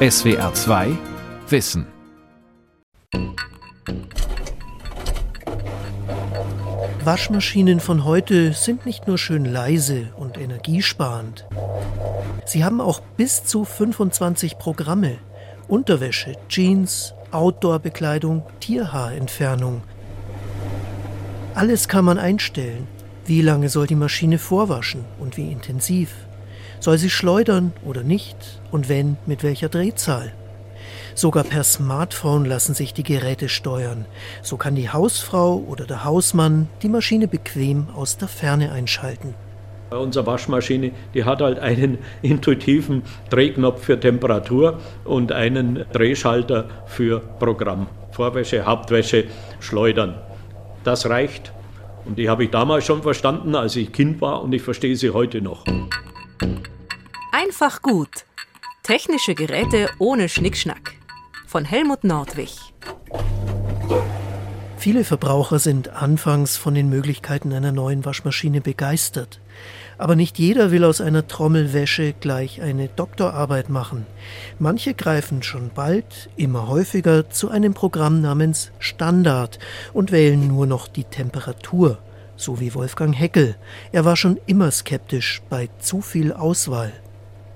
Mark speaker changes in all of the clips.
Speaker 1: SWR 2 Wissen.
Speaker 2: Waschmaschinen von heute sind nicht nur schön leise und energiesparend. Sie haben auch bis zu 25 Programme. Unterwäsche, Jeans, Outdoor-Bekleidung, Tierhaarentfernung. Alles kann man einstellen. Wie lange soll die Maschine vorwaschen und wie intensiv? Soll sie schleudern oder nicht? Und wenn, mit welcher Drehzahl? Sogar per Smartphone lassen sich die Geräte steuern. So kann die Hausfrau oder der Hausmann die Maschine bequem aus der Ferne einschalten.
Speaker 3: Unsere Waschmaschine, die hat halt einen intuitiven Drehknopf für Temperatur und einen Drehschalter für Programm. Vorwäsche, Hauptwäsche, Schleudern. Das reicht. Und die habe ich damals schon verstanden, als ich Kind war und ich verstehe sie heute noch.
Speaker 4: Einfach gut. Technische Geräte ohne Schnickschnack. Von Helmut Nordwig.
Speaker 2: Viele Verbraucher sind anfangs von den Möglichkeiten einer neuen Waschmaschine begeistert. Aber nicht jeder will aus einer Trommelwäsche gleich eine Doktorarbeit machen. Manche greifen schon bald, immer häufiger, zu einem Programm namens Standard und wählen nur noch die Temperatur, so wie Wolfgang Heckel. Er war schon immer skeptisch bei zu viel Auswahl.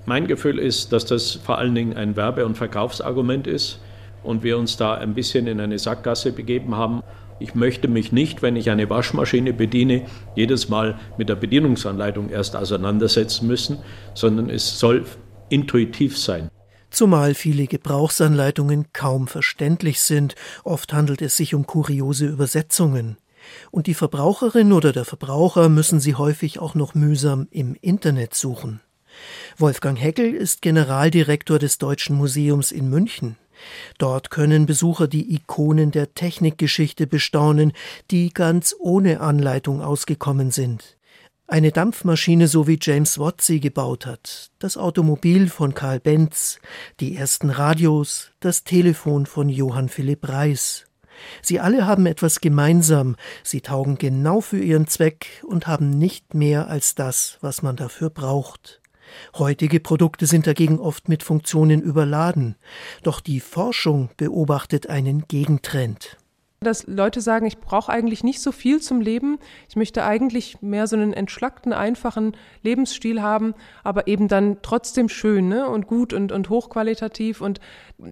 Speaker 3: Mein Gefühl ist, dass das vor allen Dingen ein Werbe- und Verkaufsargument ist und wir uns da ein bisschen in eine Sackgasse begeben haben. Ich möchte mich nicht, wenn ich eine Waschmaschine bediene, jedes Mal mit der Bedienungsanleitung erst auseinandersetzen müssen, sondern es soll intuitiv sein.
Speaker 2: Zumal viele Gebrauchsanleitungen kaum verständlich sind, oft handelt es sich um kuriose Übersetzungen. Und die Verbraucherin oder der Verbraucher müssen sie häufig auch noch mühsam im Internet suchen. Wolfgang Heckel ist Generaldirektor des Deutschen Museums in München. Dort können Besucher die Ikonen der Technikgeschichte bestaunen, die ganz ohne Anleitung ausgekommen sind. Eine Dampfmaschine, so wie James Watt sie gebaut hat, das Automobil von Karl Benz, die ersten Radios, das Telefon von Johann Philipp Reis. Sie alle haben etwas gemeinsam, sie taugen genau für ihren Zweck und haben nicht mehr als das, was man dafür braucht. Heutige Produkte sind dagegen oft mit Funktionen überladen. Doch die Forschung beobachtet einen Gegentrend.
Speaker 5: Dass Leute sagen, ich brauche eigentlich nicht so viel zum Leben. Ich möchte eigentlich mehr so einen entschlackten, einfachen Lebensstil haben, aber eben dann trotzdem schön ne? und gut und, und hochqualitativ. Und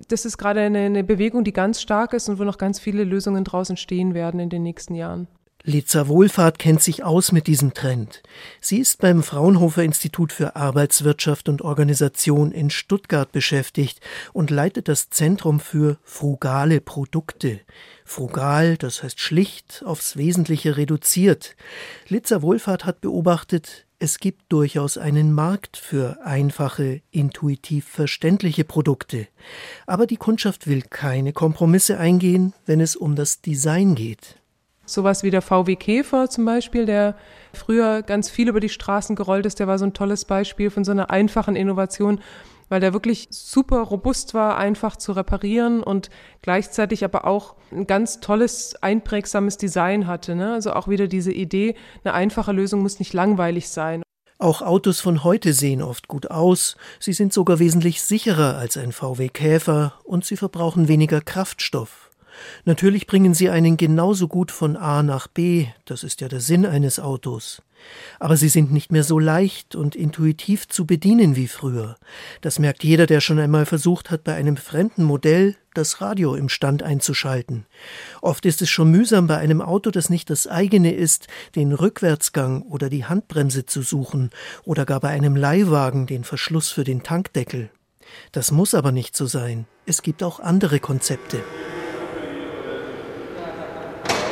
Speaker 5: das ist gerade eine, eine Bewegung, die ganz stark ist und wo noch ganz viele Lösungen draußen stehen werden in den nächsten Jahren.
Speaker 2: Liza Wohlfahrt kennt sich aus mit diesem Trend. Sie ist beim Fraunhofer Institut für Arbeitswirtschaft und Organisation in Stuttgart beschäftigt und leitet das Zentrum für frugale Produkte. Frugal, das heißt schlicht, aufs Wesentliche reduziert. Liza Wohlfahrt hat beobachtet, es gibt durchaus einen Markt für einfache, intuitiv verständliche Produkte. Aber die Kundschaft will keine Kompromisse eingehen, wenn es um das Design geht.
Speaker 5: Sowas wie der VW Käfer zum Beispiel, der früher ganz viel über die Straßen gerollt ist, der war so ein tolles Beispiel von so einer einfachen Innovation, weil der wirklich super robust war, einfach zu reparieren und gleichzeitig aber auch ein ganz tolles, einprägsames Design hatte. Ne? Also auch wieder diese Idee, eine einfache Lösung muss nicht langweilig sein.
Speaker 2: Auch Autos von heute sehen oft gut aus, sie sind sogar wesentlich sicherer als ein VW Käfer und sie verbrauchen weniger Kraftstoff. Natürlich bringen sie einen genauso gut von A nach B, das ist ja der Sinn eines Autos. Aber sie sind nicht mehr so leicht und intuitiv zu bedienen wie früher. Das merkt jeder, der schon einmal versucht hat, bei einem fremden Modell das Radio im Stand einzuschalten. Oft ist es schon mühsam, bei einem Auto, das nicht das eigene ist, den Rückwärtsgang oder die Handbremse zu suchen oder gar bei einem Leihwagen den Verschluss für den Tankdeckel. Das muss aber nicht so sein. Es gibt auch andere Konzepte.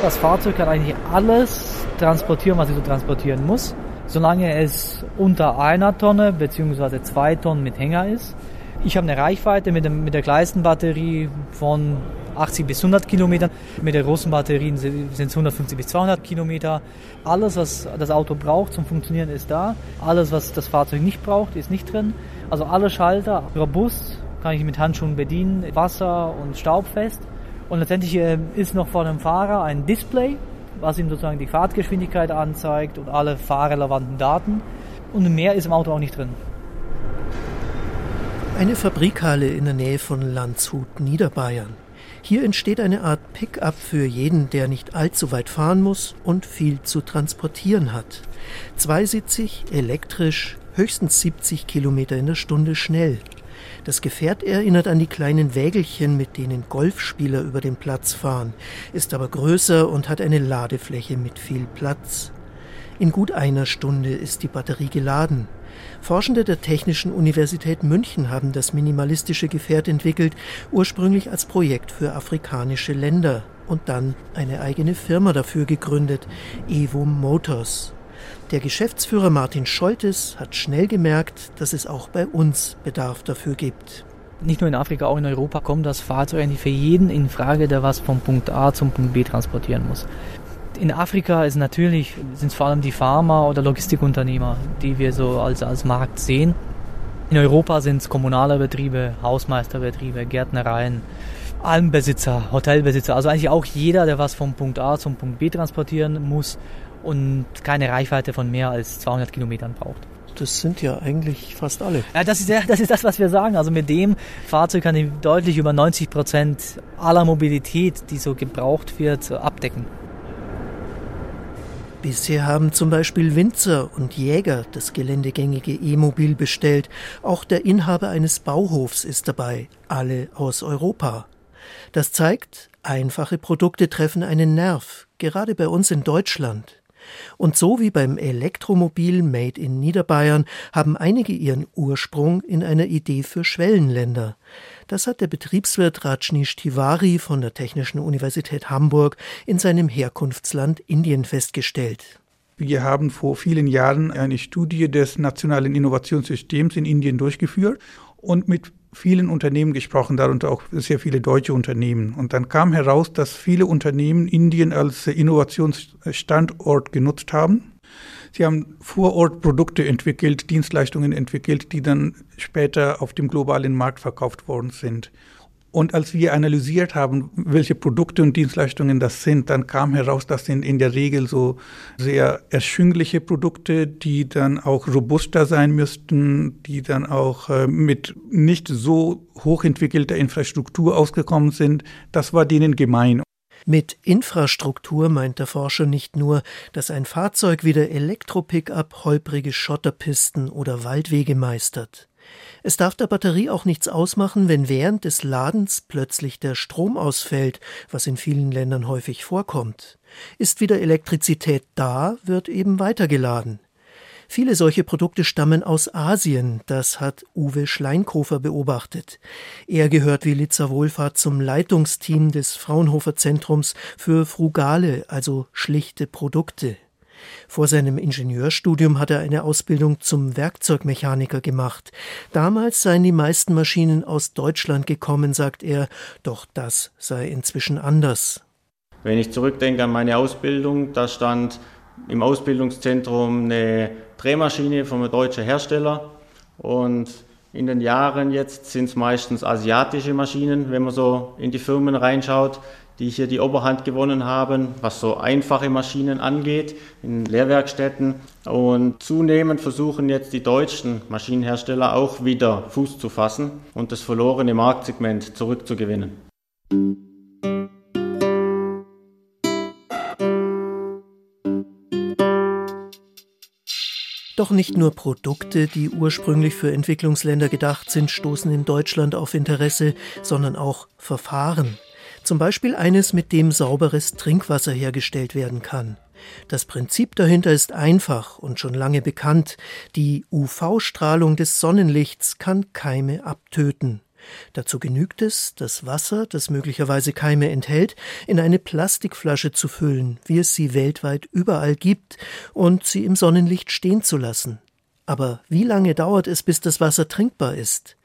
Speaker 6: Das Fahrzeug kann eigentlich alles transportieren, was es so transportieren muss, solange es unter einer Tonne bzw. zwei Tonnen mit Hänger ist. Ich habe eine Reichweite mit, dem, mit der kleinsten Batterie von 80 bis 100 Kilometern. Mit der großen Batterien sind es 150 bis 200 Kilometer. Alles, was das Auto braucht zum Funktionieren, ist da. Alles, was das Fahrzeug nicht braucht, ist nicht drin. Also alle Schalter robust, kann ich mit Handschuhen bedienen, wasser- und staubfest. Und letztendlich äh, ist noch vor dem Fahrer ein Display, was ihm sozusagen die Fahrtgeschwindigkeit anzeigt und alle fahrrelevanten Daten. Und mehr ist im Auto auch nicht drin.
Speaker 2: Eine Fabrikhalle in der Nähe von Landshut, Niederbayern. Hier entsteht eine Art Pickup für jeden, der nicht allzu weit fahren muss und viel zu transportieren hat. Zweisitzig, elektrisch, höchstens 70 Kilometer in der Stunde schnell. Das Gefährt erinnert an die kleinen Wägelchen, mit denen Golfspieler über den Platz fahren, ist aber größer und hat eine Ladefläche mit viel Platz. In gut einer Stunde ist die Batterie geladen. Forschende der Technischen Universität München haben das minimalistische Gefährt entwickelt, ursprünglich als Projekt für afrikanische Länder und dann eine eigene Firma dafür gegründet, Evo Motors. Der Geschäftsführer Martin Scholtes hat schnell gemerkt, dass es auch bei uns Bedarf dafür gibt.
Speaker 6: Nicht nur in Afrika, auch in Europa kommt das Fahrzeug eigentlich für jeden in Frage, der was vom Punkt A zum Punkt B transportieren muss. In Afrika ist natürlich, sind es vor allem die Pharma- oder Logistikunternehmer, die wir so als, als Markt sehen. In Europa sind es kommunale Betriebe, Hausmeisterbetriebe, Gärtnereien, Almbesitzer, Hotelbesitzer, also eigentlich auch jeder, der was vom Punkt A zum Punkt B transportieren muss und keine Reichweite von mehr als 200 Kilometern braucht.
Speaker 2: Das sind ja eigentlich fast alle.
Speaker 6: Ja, das ist, das ist das, was wir sagen. Also mit dem Fahrzeug kann ich deutlich über 90 Prozent aller Mobilität, die so gebraucht wird, abdecken.
Speaker 2: Bisher haben zum Beispiel Winzer und Jäger das geländegängige E-Mobil bestellt. Auch der Inhaber eines Bauhofs ist dabei, alle aus Europa. Das zeigt, einfache Produkte treffen einen Nerv, gerade bei uns in Deutschland. Und so wie beim Elektromobil Made in Niederbayern haben einige ihren Ursprung in einer Idee für Schwellenländer. Das hat der Betriebswirt Rajnish Tiwari von der Technischen Universität Hamburg in seinem Herkunftsland Indien festgestellt.
Speaker 7: Wir haben vor vielen Jahren eine Studie des nationalen Innovationssystems in Indien durchgeführt und mit vielen Unternehmen gesprochen, darunter auch sehr viele deutsche Unternehmen. Und dann kam heraus, dass viele Unternehmen Indien als Innovationsstandort genutzt haben. Sie haben vor Ort Produkte entwickelt, Dienstleistungen entwickelt, die dann später auf dem globalen Markt verkauft worden sind. Und als wir analysiert haben, welche Produkte und Dienstleistungen das sind, dann kam heraus, das sind in der Regel so sehr erschwingliche Produkte, die dann auch robuster sein müssten, die dann auch äh, mit nicht so hochentwickelter Infrastruktur ausgekommen sind. Das war denen gemein.
Speaker 2: Mit Infrastruktur meint der Forscher nicht nur, dass ein Fahrzeug wie der Elektro-Pickup holprige Schotterpisten oder Waldwege meistert. Es darf der Batterie auch nichts ausmachen, wenn während des Ladens plötzlich der Strom ausfällt, was in vielen Ländern häufig vorkommt. Ist wieder Elektrizität da, wird eben weitergeladen. Viele solche Produkte stammen aus Asien, das hat Uwe Schleinkofer beobachtet. Er gehört wie Litzer Wohlfahrt zum Leitungsteam des Fraunhofer Zentrums für frugale, also schlichte Produkte. Vor seinem Ingenieurstudium hat er eine Ausbildung zum Werkzeugmechaniker gemacht. Damals seien die meisten Maschinen aus Deutschland gekommen, sagt er, doch das sei inzwischen anders.
Speaker 8: Wenn ich zurückdenke an meine Ausbildung, da stand im Ausbildungszentrum eine Drehmaschine von einem deutschen Hersteller und in den Jahren jetzt sind es meistens asiatische Maschinen, wenn man so in die Firmen reinschaut, die hier die Oberhand gewonnen haben, was so einfache Maschinen angeht, in Lehrwerkstätten. Und zunehmend versuchen jetzt die deutschen Maschinenhersteller auch wieder Fuß zu fassen und das verlorene Marktsegment zurückzugewinnen.
Speaker 2: Doch nicht nur Produkte, die ursprünglich für Entwicklungsländer gedacht sind, stoßen in Deutschland auf Interesse, sondern auch Verfahren. Zum Beispiel eines, mit dem sauberes Trinkwasser hergestellt werden kann. Das Prinzip dahinter ist einfach und schon lange bekannt. Die UV-Strahlung des Sonnenlichts kann Keime abtöten. Dazu genügt es, das Wasser, das möglicherweise Keime enthält, in eine Plastikflasche zu füllen, wie es sie weltweit überall gibt, und sie im Sonnenlicht stehen zu lassen. Aber wie lange dauert es, bis das Wasser trinkbar ist?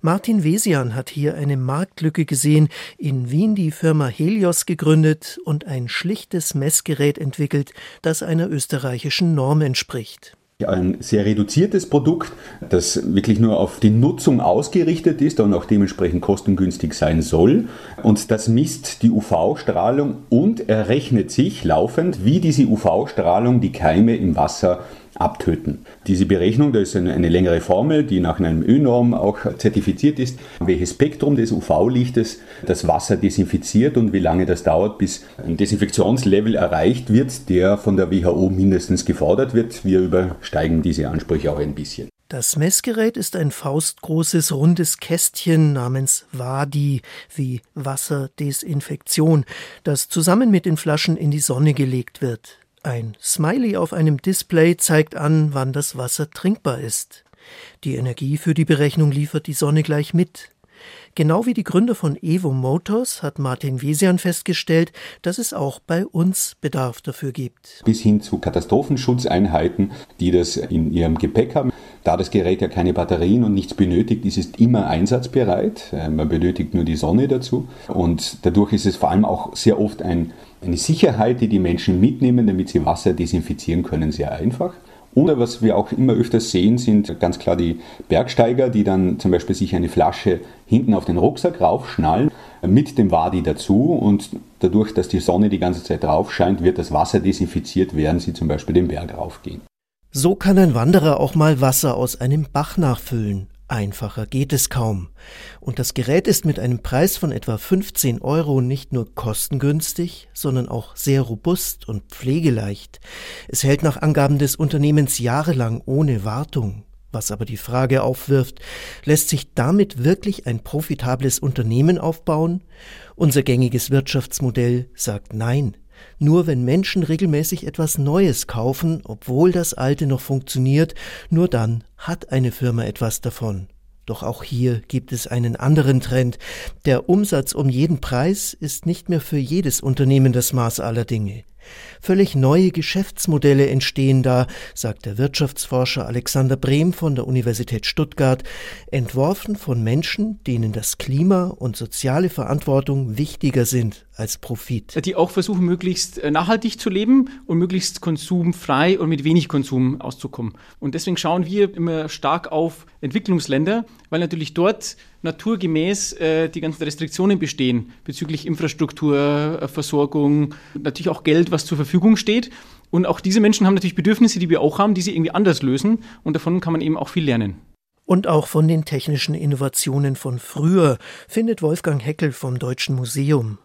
Speaker 2: Martin Wesian hat hier eine Marktlücke gesehen, in Wien die Firma Helios gegründet und ein schlichtes Messgerät entwickelt, das einer österreichischen Norm entspricht.
Speaker 9: Ein sehr reduziertes Produkt, das wirklich nur auf die Nutzung ausgerichtet ist und auch dementsprechend kostengünstig sein soll. Und das misst die UV-Strahlung und errechnet sich laufend, wie diese UV-Strahlung die Keime im Wasser abtöten. Diese Berechnung, da ist eine, eine längere Formel, die nach einem Ö-Norm auch zertifiziert ist, welches Spektrum des UV-Lichtes das Wasser desinfiziert und wie lange das dauert, bis ein Desinfektionslevel erreicht wird, der von der WHO mindestens gefordert wird. Wir übersteigen diese Ansprüche auch ein bisschen.
Speaker 2: Das Messgerät ist ein faustgroßes rundes Kästchen namens WADI wie Wasserdesinfektion, das zusammen mit den Flaschen in die Sonne gelegt wird. Ein Smiley auf einem Display zeigt an, wann das Wasser trinkbar ist. Die Energie für die Berechnung liefert die Sonne gleich mit. Genau wie die Gründer von Evo Motors hat Martin Wesian festgestellt, dass es auch bei uns Bedarf dafür gibt.
Speaker 9: Bis hin zu Katastrophenschutzeinheiten, die das in ihrem Gepäck haben. Da das Gerät ja keine Batterien und nichts benötigt, ist es immer einsatzbereit. Äh, man benötigt nur die Sonne dazu. Und dadurch ist es vor allem auch sehr oft ein, eine Sicherheit, die die Menschen mitnehmen, damit sie Wasser desinfizieren können, sehr einfach. Oder was wir auch immer öfters sehen, sind ganz klar die Bergsteiger, die dann zum Beispiel sich eine Flasche hinten auf den Rucksack raufschnallen, mit dem Wadi dazu und dadurch, dass die Sonne die ganze Zeit drauf scheint, wird das Wasser desinfiziert, während sie zum Beispiel den Berg raufgehen.
Speaker 2: So kann ein Wanderer auch mal Wasser aus einem Bach nachfüllen. Einfacher geht es kaum. Und das Gerät ist mit einem Preis von etwa 15 Euro nicht nur kostengünstig, sondern auch sehr robust und pflegeleicht. Es hält nach Angaben des Unternehmens jahrelang ohne Wartung. Was aber die Frage aufwirft, lässt sich damit wirklich ein profitables Unternehmen aufbauen? Unser gängiges Wirtschaftsmodell sagt nein. Nur wenn Menschen regelmäßig etwas Neues kaufen, obwohl das Alte noch funktioniert, nur dann hat eine Firma etwas davon. Doch auch hier gibt es einen anderen Trend. Der Umsatz um jeden Preis ist nicht mehr für jedes Unternehmen das Maß aller Dinge. Völlig neue Geschäftsmodelle entstehen da, sagt der Wirtschaftsforscher Alexander Brehm von der Universität Stuttgart, entworfen von Menschen, denen das Klima und soziale Verantwortung wichtiger sind als Profit.
Speaker 10: Die auch versuchen, möglichst äh, nachhaltig zu leben und möglichst konsumfrei und mit wenig Konsum auszukommen. Und deswegen schauen wir immer stark auf Entwicklungsländer, weil natürlich dort naturgemäß äh, die ganzen Restriktionen bestehen bezüglich Infrastruktur, äh, Versorgung, natürlich auch Geld, was zur Verfügung steht. Und auch diese Menschen haben natürlich Bedürfnisse, die wir auch haben, die sie irgendwie anders lösen. Und davon kann man eben auch viel lernen.
Speaker 2: Und auch von den technischen Innovationen von früher findet Wolfgang Heckel vom Deutschen Museum.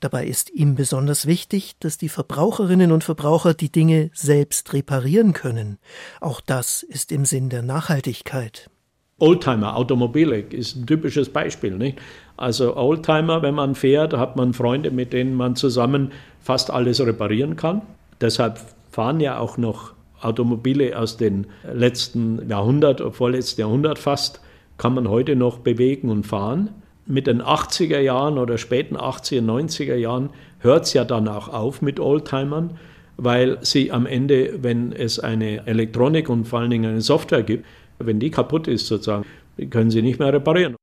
Speaker 2: Dabei ist ihm besonders wichtig, dass die Verbraucherinnen und Verbraucher die Dinge selbst reparieren können. Auch das ist im Sinn der Nachhaltigkeit.
Speaker 3: Oldtimer, Automobile ist ein typisches Beispiel. Nicht? Also Oldtimer, wenn man fährt, hat man Freunde, mit denen man zusammen fast alles reparieren kann. Deshalb fahren ja auch noch Automobile aus dem letzten Jahrhundert, vorletzten Jahrhundert fast, kann man heute noch bewegen und fahren. Mit den 80er Jahren oder späten 80er, 90er Jahren hört es ja dann auch auf mit Oldtimern, weil sie am Ende, wenn es eine Elektronik und vor allen Dingen eine Software gibt, wenn die kaputt ist sozusagen, können sie nicht mehr reparieren.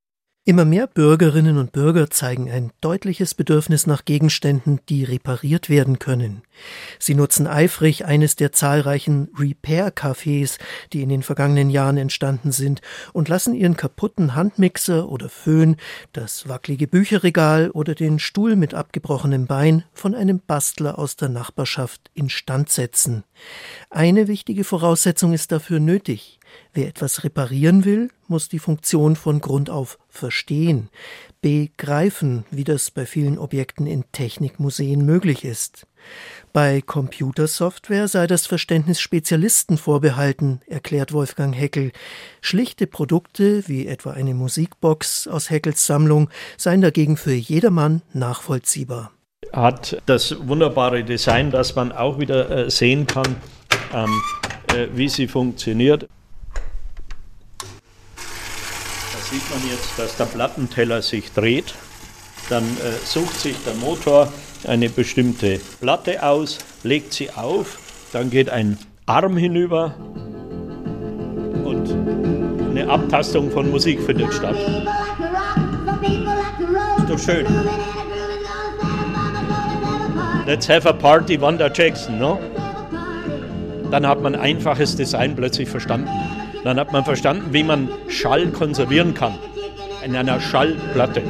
Speaker 2: Immer mehr Bürgerinnen und Bürger zeigen ein deutliches Bedürfnis nach Gegenständen, die repariert werden können. Sie nutzen eifrig eines der zahlreichen Repair-Cafés, die in den vergangenen Jahren entstanden sind, und lassen ihren kaputten Handmixer oder Föhn, das wackelige Bücherregal oder den Stuhl mit abgebrochenem Bein von einem Bastler aus der Nachbarschaft instand setzen. Eine wichtige Voraussetzung ist dafür nötig. Wer etwas reparieren will, muss die Funktion von Grund auf verstehen, begreifen, wie das bei vielen Objekten in Technikmuseen möglich ist. Bei Computersoftware sei das Verständnis Spezialisten vorbehalten, erklärt Wolfgang Heckel. Schlichte Produkte, wie etwa eine Musikbox aus Heckels Sammlung, seien dagegen für jedermann nachvollziehbar.
Speaker 3: Hat das wunderbare Design, dass man auch wieder äh, sehen kann, ähm, äh, wie sie funktioniert. Sieht man jetzt, dass der Plattenteller sich dreht. Dann äh, sucht sich der Motor eine bestimmte Platte aus, legt sie auf, dann geht ein Arm hinüber und eine Abtastung von Musik findet statt. Ist doch schön. Let's have a party, Wanda Jackson, no? Dann hat man einfaches Design plötzlich verstanden. Dann hat man verstanden, wie man Schall konservieren kann in einer Schallplatte.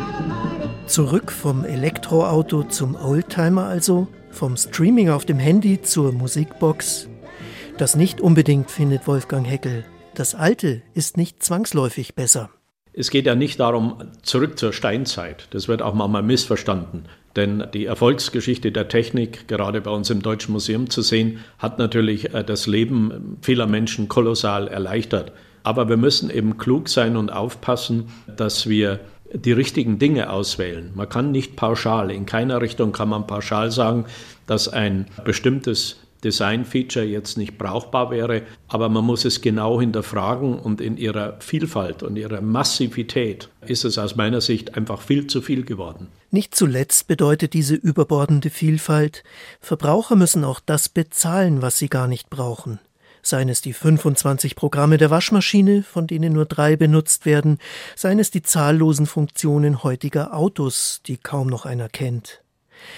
Speaker 2: Zurück vom Elektroauto zum Oldtimer also, vom Streaming auf dem Handy zur Musikbox. Das nicht unbedingt, findet Wolfgang Heckel. Das Alte ist nicht zwangsläufig besser.
Speaker 3: Es geht ja nicht darum, zurück zur Steinzeit. Das wird auch manchmal missverstanden. Denn die Erfolgsgeschichte der Technik, gerade bei uns im Deutschen Museum zu sehen, hat natürlich äh, das Leben vieler Menschen kolossal erleichtert. Aber wir müssen eben klug sein und aufpassen, dass wir die richtigen Dinge auswählen. Man kann nicht pauschal, in keiner Richtung kann man pauschal sagen, dass ein bestimmtes Design-Feature jetzt nicht brauchbar wäre, aber man muss es genau hinterfragen und in ihrer Vielfalt und ihrer Massivität ist es aus meiner Sicht einfach viel zu viel geworden.
Speaker 2: Nicht zuletzt bedeutet diese überbordende Vielfalt, Verbraucher müssen auch das bezahlen, was sie gar nicht brauchen. Seien es die 25 Programme der Waschmaschine, von denen nur drei benutzt werden, seien es die zahllosen Funktionen heutiger Autos, die kaum noch einer kennt.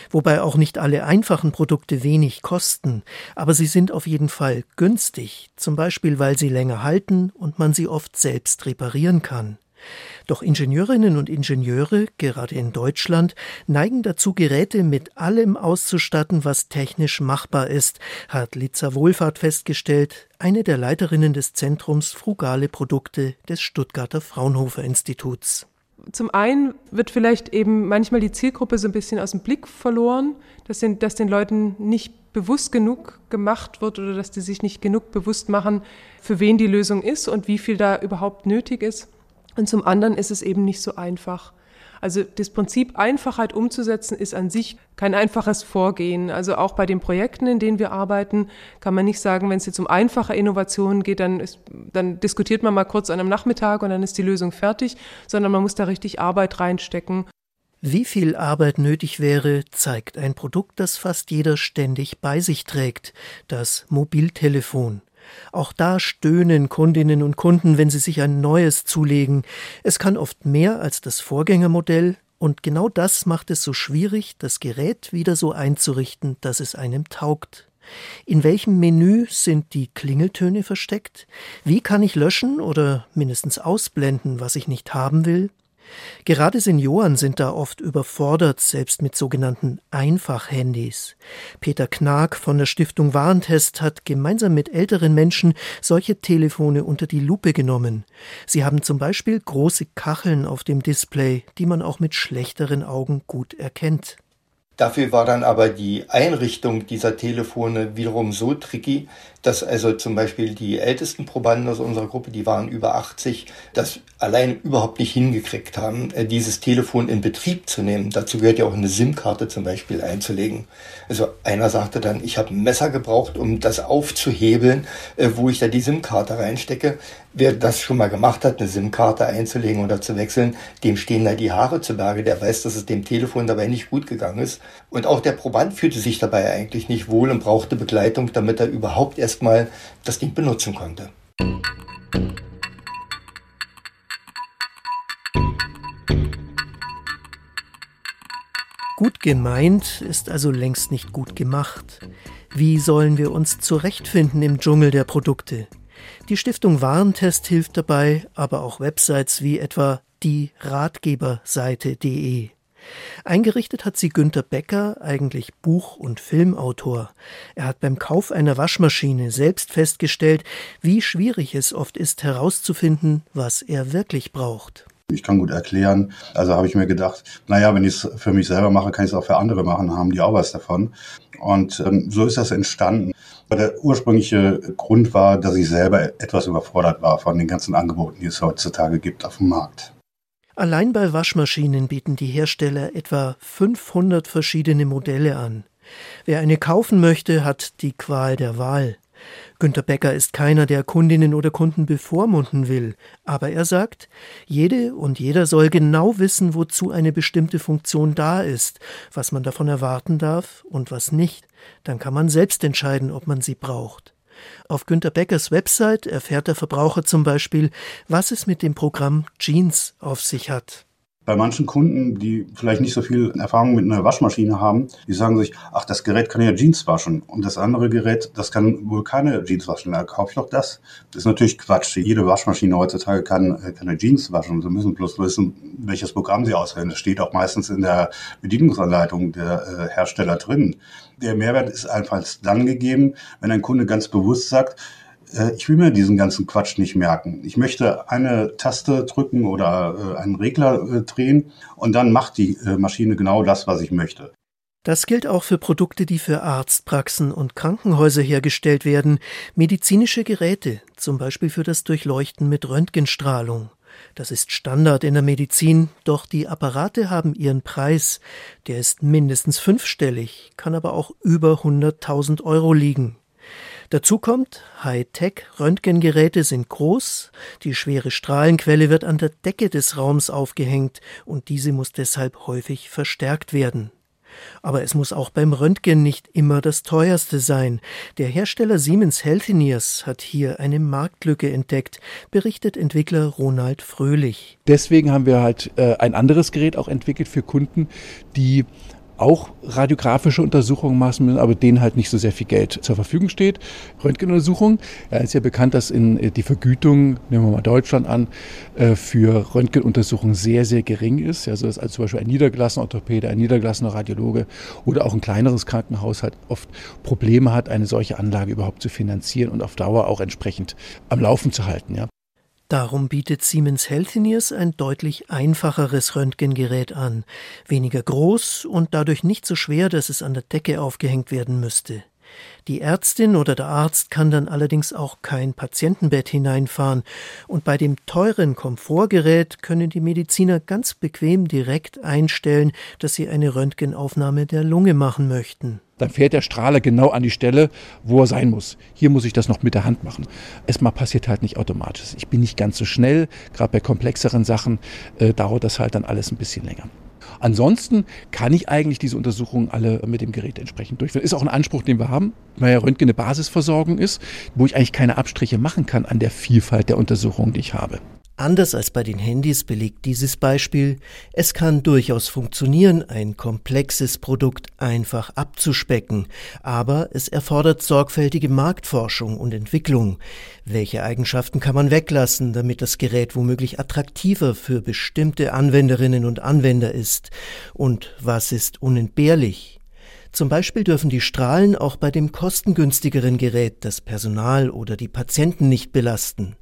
Speaker 2: Wobei auch nicht alle einfachen Produkte wenig kosten, aber sie sind auf jeden Fall günstig, zum Beispiel weil sie länger halten und man sie oft selbst reparieren kann. Doch Ingenieurinnen und Ingenieure, gerade in Deutschland, neigen dazu, Geräte mit allem auszustatten, was technisch machbar ist, hat Litza Wohlfahrt festgestellt, eine der Leiterinnen des Zentrums Frugale Produkte des Stuttgarter Fraunhofer Instituts
Speaker 5: zum einen wird vielleicht eben manchmal die Zielgruppe so ein bisschen aus dem Blick verloren, dass den, dass den Leuten nicht bewusst genug gemacht wird oder dass die sich nicht genug bewusst machen, für wen die Lösung ist und wie viel da überhaupt nötig ist. Und zum anderen ist es eben nicht so einfach. Also das Prinzip Einfachheit umzusetzen ist an sich kein einfaches Vorgehen. Also auch bei den Projekten, in denen wir arbeiten, kann man nicht sagen, wenn es jetzt um einfache Innovationen geht, dann, ist, dann diskutiert man mal kurz an einem Nachmittag und dann ist die Lösung fertig, sondern man muss da richtig Arbeit reinstecken.
Speaker 2: Wie viel Arbeit nötig wäre, zeigt ein Produkt, das fast jeder ständig bei sich trägt, das Mobiltelefon. Auch da stöhnen Kundinnen und Kunden, wenn sie sich ein neues zulegen. Es kann oft mehr als das Vorgängermodell, und genau das macht es so schwierig, das Gerät wieder so einzurichten, dass es einem taugt. In welchem Menü sind die Klingeltöne versteckt? Wie kann ich löschen oder mindestens ausblenden, was ich nicht haben will? Gerade Senioren sind da oft überfordert, selbst mit sogenannten Einfachhandys. Peter Knag von der Stiftung Warentest hat gemeinsam mit älteren Menschen solche Telefone unter die Lupe genommen. Sie haben zum Beispiel große Kacheln auf dem Display, die man auch mit schlechteren Augen gut erkennt.
Speaker 11: Dafür war dann aber die Einrichtung dieser Telefone wiederum so tricky, dass also zum Beispiel die ältesten Probanden aus unserer Gruppe, die waren über 80, das allein überhaupt nicht hingekriegt haben, äh, dieses Telefon in Betrieb zu nehmen. Dazu gehört ja auch eine SIM-Karte zum Beispiel einzulegen. Also einer sagte dann, ich habe ein Messer gebraucht, um das aufzuhebeln, äh, wo ich da die SIM-Karte reinstecke. Wer das schon mal gemacht hat, eine SIM-Karte einzulegen oder zu wechseln, dem stehen da die Haare zu Berge. Der weiß, dass es dem Telefon dabei nicht gut gegangen ist. Und auch der Proband fühlte sich dabei eigentlich nicht wohl und brauchte Begleitung, damit er überhaupt erst erstmal das Ding benutzen konnte.
Speaker 2: Gut gemeint ist also längst nicht gut gemacht. Wie sollen wir uns zurechtfinden im Dschungel der Produkte? Die Stiftung Warentest hilft dabei, aber auch Websites wie etwa die Ratgeberseite.de. Eingerichtet hat sie Günter Becker, eigentlich Buch- und Filmautor. Er hat beim Kauf einer Waschmaschine selbst festgestellt, wie schwierig es oft ist herauszufinden, was er wirklich braucht.
Speaker 12: Ich kann gut erklären. Also habe ich mir gedacht, naja, wenn ich es für mich selber mache, kann ich es auch für andere machen, haben die auch was davon. Und ähm, so ist das entstanden. Der ursprüngliche Grund war, dass ich selber etwas überfordert war von den ganzen Angeboten, die es heutzutage gibt auf dem Markt.
Speaker 2: Allein bei Waschmaschinen bieten die Hersteller etwa 500 verschiedene Modelle an. Wer eine kaufen möchte, hat die Qual der Wahl. Günter Becker ist keiner, der Kundinnen oder Kunden bevormunden will, aber er sagt, jede und jeder soll genau wissen, wozu eine bestimmte Funktion da ist, was man davon erwarten darf und was nicht, dann kann man selbst entscheiden, ob man sie braucht. Auf Günter Beckers Website erfährt der Verbraucher zum Beispiel, was es mit dem Programm Jeans auf sich hat.
Speaker 12: Bei manchen Kunden, die vielleicht nicht so viel Erfahrung mit einer Waschmaschine haben, die sagen sich, ach, das Gerät kann ja Jeans waschen und das andere Gerät, das kann wohl keine Jeans waschen. Da kaufe ich doch das. Das ist natürlich Quatsch. Jede Waschmaschine heutzutage kann keine Jeans waschen. Sie müssen bloß wissen, welches Programm sie auswählen. Das steht auch meistens in der Bedienungsanleitung der äh, Hersteller drin. Der Mehrwert ist einfach dann gegeben, wenn ein Kunde ganz bewusst sagt, äh, ich will mir diesen ganzen Quatsch nicht merken. Ich möchte eine Taste drücken oder äh, einen Regler äh, drehen und dann macht die Maschine genau das, was ich möchte.
Speaker 2: Das gilt auch für Produkte, die für Arztpraxen und Krankenhäuser hergestellt werden, medizinische Geräte, zum Beispiel für das Durchleuchten mit Röntgenstrahlung. Das ist Standard in der Medizin, doch die Apparate haben ihren Preis. Der ist mindestens fünfstellig, kann aber auch über 100.000 Euro liegen. Dazu kommt, Hightech-Röntgengeräte sind groß, die schwere Strahlenquelle wird an der Decke des Raums aufgehängt und diese muss deshalb häufig verstärkt werden. Aber es muss auch beim Röntgen nicht immer das teuerste sein. Der Hersteller Siemens Healthineers hat hier eine Marktlücke entdeckt, berichtet Entwickler Ronald Fröhlich.
Speaker 13: Deswegen haben wir halt äh, ein anderes Gerät auch entwickelt für Kunden, die auch radiografische Untersuchungen machen müssen, aber denen halt nicht so sehr viel Geld zur Verfügung steht. Röntgenuntersuchungen, ja, ist ja bekannt, dass in äh, die Vergütung, nehmen wir mal Deutschland an, äh, für Röntgenuntersuchungen sehr, sehr gering ist. Also dass also zum Beispiel ein niedergelassener Orthopäde, ein niedergelassener Radiologe oder auch ein kleineres Krankenhaus halt oft Probleme hat, eine solche Anlage überhaupt zu finanzieren und auf Dauer auch entsprechend am Laufen zu halten. Ja.
Speaker 2: Darum bietet Siemens Healthineers ein deutlich einfacheres Röntgengerät an, weniger groß und dadurch nicht so schwer, dass es an der Decke aufgehängt werden müsste. Die Ärztin oder der Arzt kann dann allerdings auch kein Patientenbett hineinfahren, und bei dem teuren Komfortgerät können die Mediziner ganz bequem direkt einstellen, dass sie eine Röntgenaufnahme der Lunge machen möchten
Speaker 13: dann fährt der Strahler genau an die Stelle, wo er sein muss. Hier muss ich das noch mit der Hand machen. Es passiert halt nicht automatisch. Ich bin nicht ganz so schnell, gerade bei komplexeren Sachen äh, dauert das halt dann alles ein bisschen länger. Ansonsten kann ich eigentlich diese Untersuchungen alle mit dem Gerät entsprechend durchführen. Ist auch ein Anspruch, den wir haben, weil ja Röntgen eine Basisversorgung ist, wo ich eigentlich keine Abstriche machen kann an der Vielfalt der Untersuchungen, die ich habe.
Speaker 2: Anders als bei den Handys belegt dieses Beispiel, es kann durchaus funktionieren, ein komplexes Produkt einfach abzuspecken, aber es erfordert sorgfältige Marktforschung und Entwicklung. Welche Eigenschaften kann man weglassen, damit das Gerät womöglich attraktiver für bestimmte Anwenderinnen und Anwender ist? Und was ist unentbehrlich? Zum Beispiel dürfen die Strahlen auch bei dem kostengünstigeren Gerät das Personal oder die Patienten nicht belasten.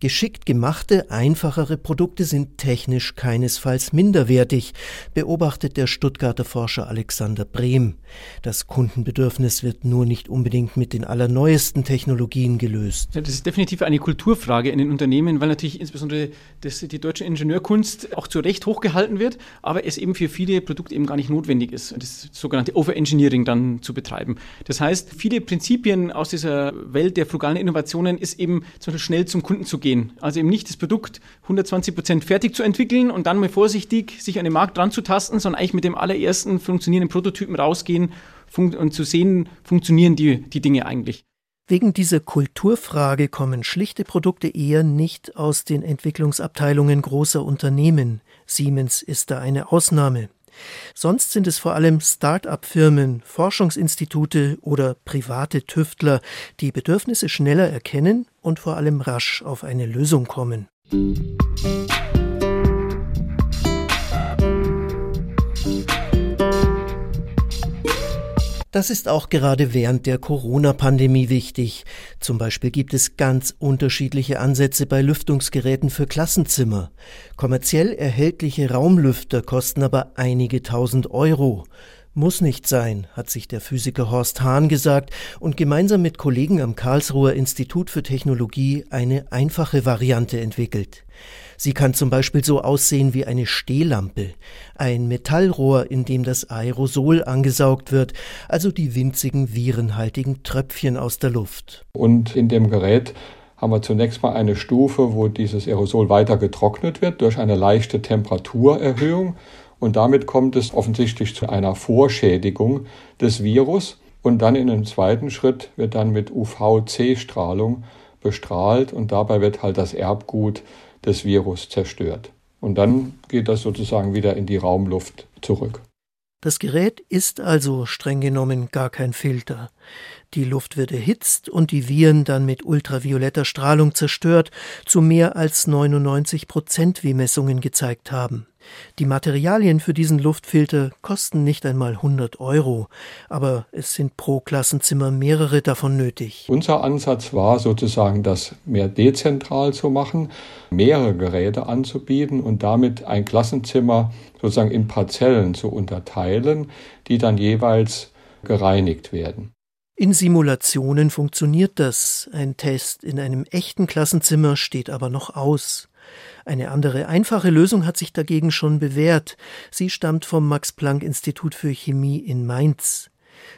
Speaker 2: Geschickt gemachte, einfachere Produkte sind technisch keinesfalls minderwertig, beobachtet der Stuttgarter Forscher Alexander Brehm. Das Kundenbedürfnis wird nur nicht unbedingt mit den allerneuesten Technologien gelöst.
Speaker 10: Das ist definitiv eine Kulturfrage in den Unternehmen, weil natürlich insbesondere das, die deutsche Ingenieurkunst auch zu Recht hochgehalten wird, aber es eben für viele Produkte eben gar nicht notwendig ist, das sogenannte Overengineering dann zu betreiben. Das heißt, viele Prinzipien aus dieser Welt der frugalen Innovationen ist eben zum Beispiel schnell zum Kunden zu gehen. Also eben nicht das Produkt 120 Prozent fertig zu entwickeln und dann mal vorsichtig sich an den Markt dran zu tasten, sondern eigentlich mit dem allerersten funktionierenden Prototypen rausgehen und zu sehen, funktionieren die, die Dinge eigentlich.
Speaker 2: Wegen dieser Kulturfrage kommen schlichte Produkte eher nicht aus den Entwicklungsabteilungen großer Unternehmen. Siemens ist da eine Ausnahme. Sonst sind es vor allem Start-up-Firmen, Forschungsinstitute oder private Tüftler, die Bedürfnisse schneller erkennen und vor allem rasch auf eine Lösung kommen. Das ist auch gerade während der Corona-Pandemie wichtig. Zum Beispiel gibt es ganz unterschiedliche Ansätze bei Lüftungsgeräten für Klassenzimmer. Kommerziell erhältliche Raumlüfter kosten aber einige tausend Euro. Muss nicht sein, hat sich der Physiker Horst Hahn gesagt und gemeinsam mit Kollegen am Karlsruher Institut für Technologie eine einfache Variante entwickelt. Sie kann zum Beispiel so aussehen wie eine Stehlampe, ein Metallrohr, in dem das Aerosol angesaugt wird, also die winzigen virenhaltigen Tröpfchen aus der Luft.
Speaker 14: Und in dem Gerät haben wir zunächst mal eine Stufe, wo dieses Aerosol weiter getrocknet wird durch eine leichte Temperaturerhöhung. Und damit kommt es offensichtlich zu einer Vorschädigung des Virus. Und dann in einem zweiten Schritt wird dann mit UVC-Strahlung bestrahlt und dabei wird halt das Erbgut des Virus zerstört. und dann geht das sozusagen wieder in die Raumluft zurück.
Speaker 2: Das Gerät ist also streng genommen gar kein Filter. Die Luft wird erhitzt und die Viren dann mit ultravioletter Strahlung zerstört, zu mehr als 99 Prozent, wie Messungen gezeigt haben. Die Materialien für diesen Luftfilter kosten nicht einmal 100 Euro, aber es sind pro Klassenzimmer mehrere davon nötig.
Speaker 14: Unser Ansatz war sozusagen, das mehr dezentral zu machen, mehrere Geräte anzubieten und damit ein Klassenzimmer sozusagen in Parzellen zu unterteilen, die dann jeweils gereinigt werden.
Speaker 2: In Simulationen funktioniert das. Ein Test in einem echten Klassenzimmer steht aber noch aus. Eine andere einfache Lösung hat sich dagegen schon bewährt. Sie stammt vom Max Planck Institut für Chemie in Mainz.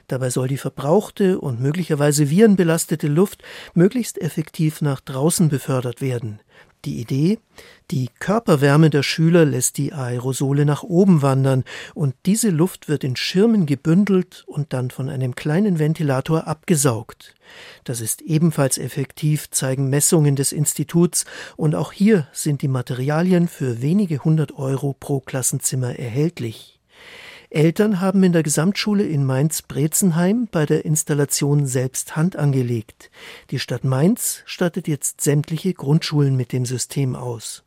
Speaker 2: Dabei soll die verbrauchte und möglicherweise virenbelastete Luft möglichst effektiv nach draußen befördert werden. Die Idee? Die Körperwärme der Schüler lässt die Aerosole nach oben wandern und diese Luft wird in Schirmen gebündelt und dann von einem kleinen Ventilator abgesaugt. Das ist ebenfalls effektiv, zeigen Messungen des Instituts und auch hier sind die Materialien für wenige hundert Euro pro Klassenzimmer erhältlich. Eltern haben in der Gesamtschule in Mainz-Brezenheim bei der Installation selbst Hand angelegt. Die Stadt Mainz stattet jetzt sämtliche Grundschulen mit dem System aus.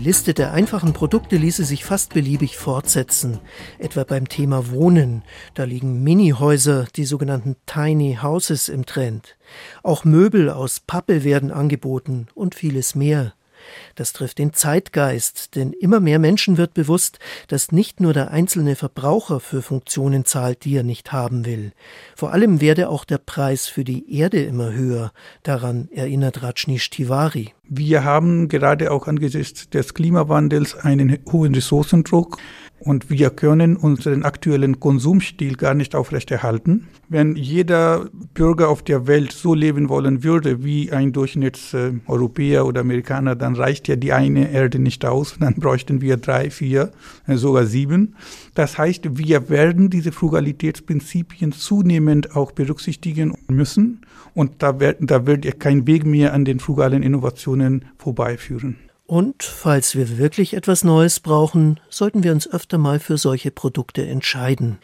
Speaker 2: Liste der einfachen Produkte ließe sich fast beliebig fortsetzen, etwa beim Thema Wohnen. Da liegen Minihäuser, die sogenannten Tiny Houses im Trend. Auch Möbel aus Pappe werden angeboten und vieles mehr. Das trifft den Zeitgeist, denn immer mehr Menschen wird bewusst, dass nicht nur der einzelne Verbraucher für Funktionen zahlt, die er nicht haben will. Vor allem werde auch der Preis für die Erde immer höher. Daran erinnert Rajnish Tiwari.
Speaker 7: Wir haben gerade auch angesichts des Klimawandels einen hohen Ressourcendruck. Und wir können unseren aktuellen Konsumstil gar nicht aufrechterhalten. Wenn jeder Bürger auf der Welt so leben wollen würde wie ein Durchschnittseuropäer oder Amerikaner, dann reicht ja die eine Erde nicht aus. Dann bräuchten wir drei, vier, äh, sogar sieben. Das heißt, wir werden diese Frugalitätsprinzipien zunehmend auch berücksichtigen müssen. Und da wird, da wird ja kein Weg mehr an den frugalen Innovationen vorbeiführen.
Speaker 2: Und falls wir wirklich etwas Neues brauchen, sollten wir uns öfter mal für solche Produkte entscheiden.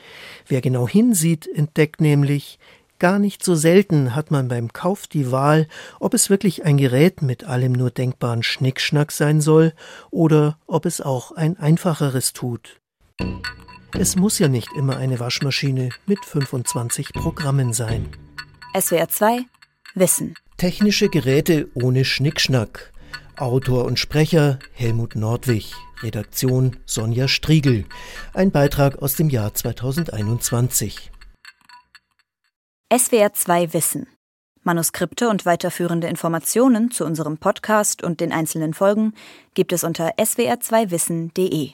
Speaker 2: Wer genau hinsieht, entdeckt nämlich, gar nicht so selten hat man beim Kauf die Wahl, ob es wirklich ein Gerät mit allem nur denkbaren Schnickschnack sein soll oder ob es auch ein einfacheres tut. Es muss ja nicht immer eine Waschmaschine mit 25 Programmen sein.
Speaker 15: SWR 2 Wissen.
Speaker 2: Technische Geräte ohne Schnickschnack. Autor und Sprecher Helmut Nordwig, Redaktion Sonja Striegel. Ein Beitrag aus dem Jahr 2021.
Speaker 15: SWR 2 Wissen. Manuskripte und weiterführende Informationen zu unserem Podcast und den einzelnen Folgen gibt es unter swr2wissen.de.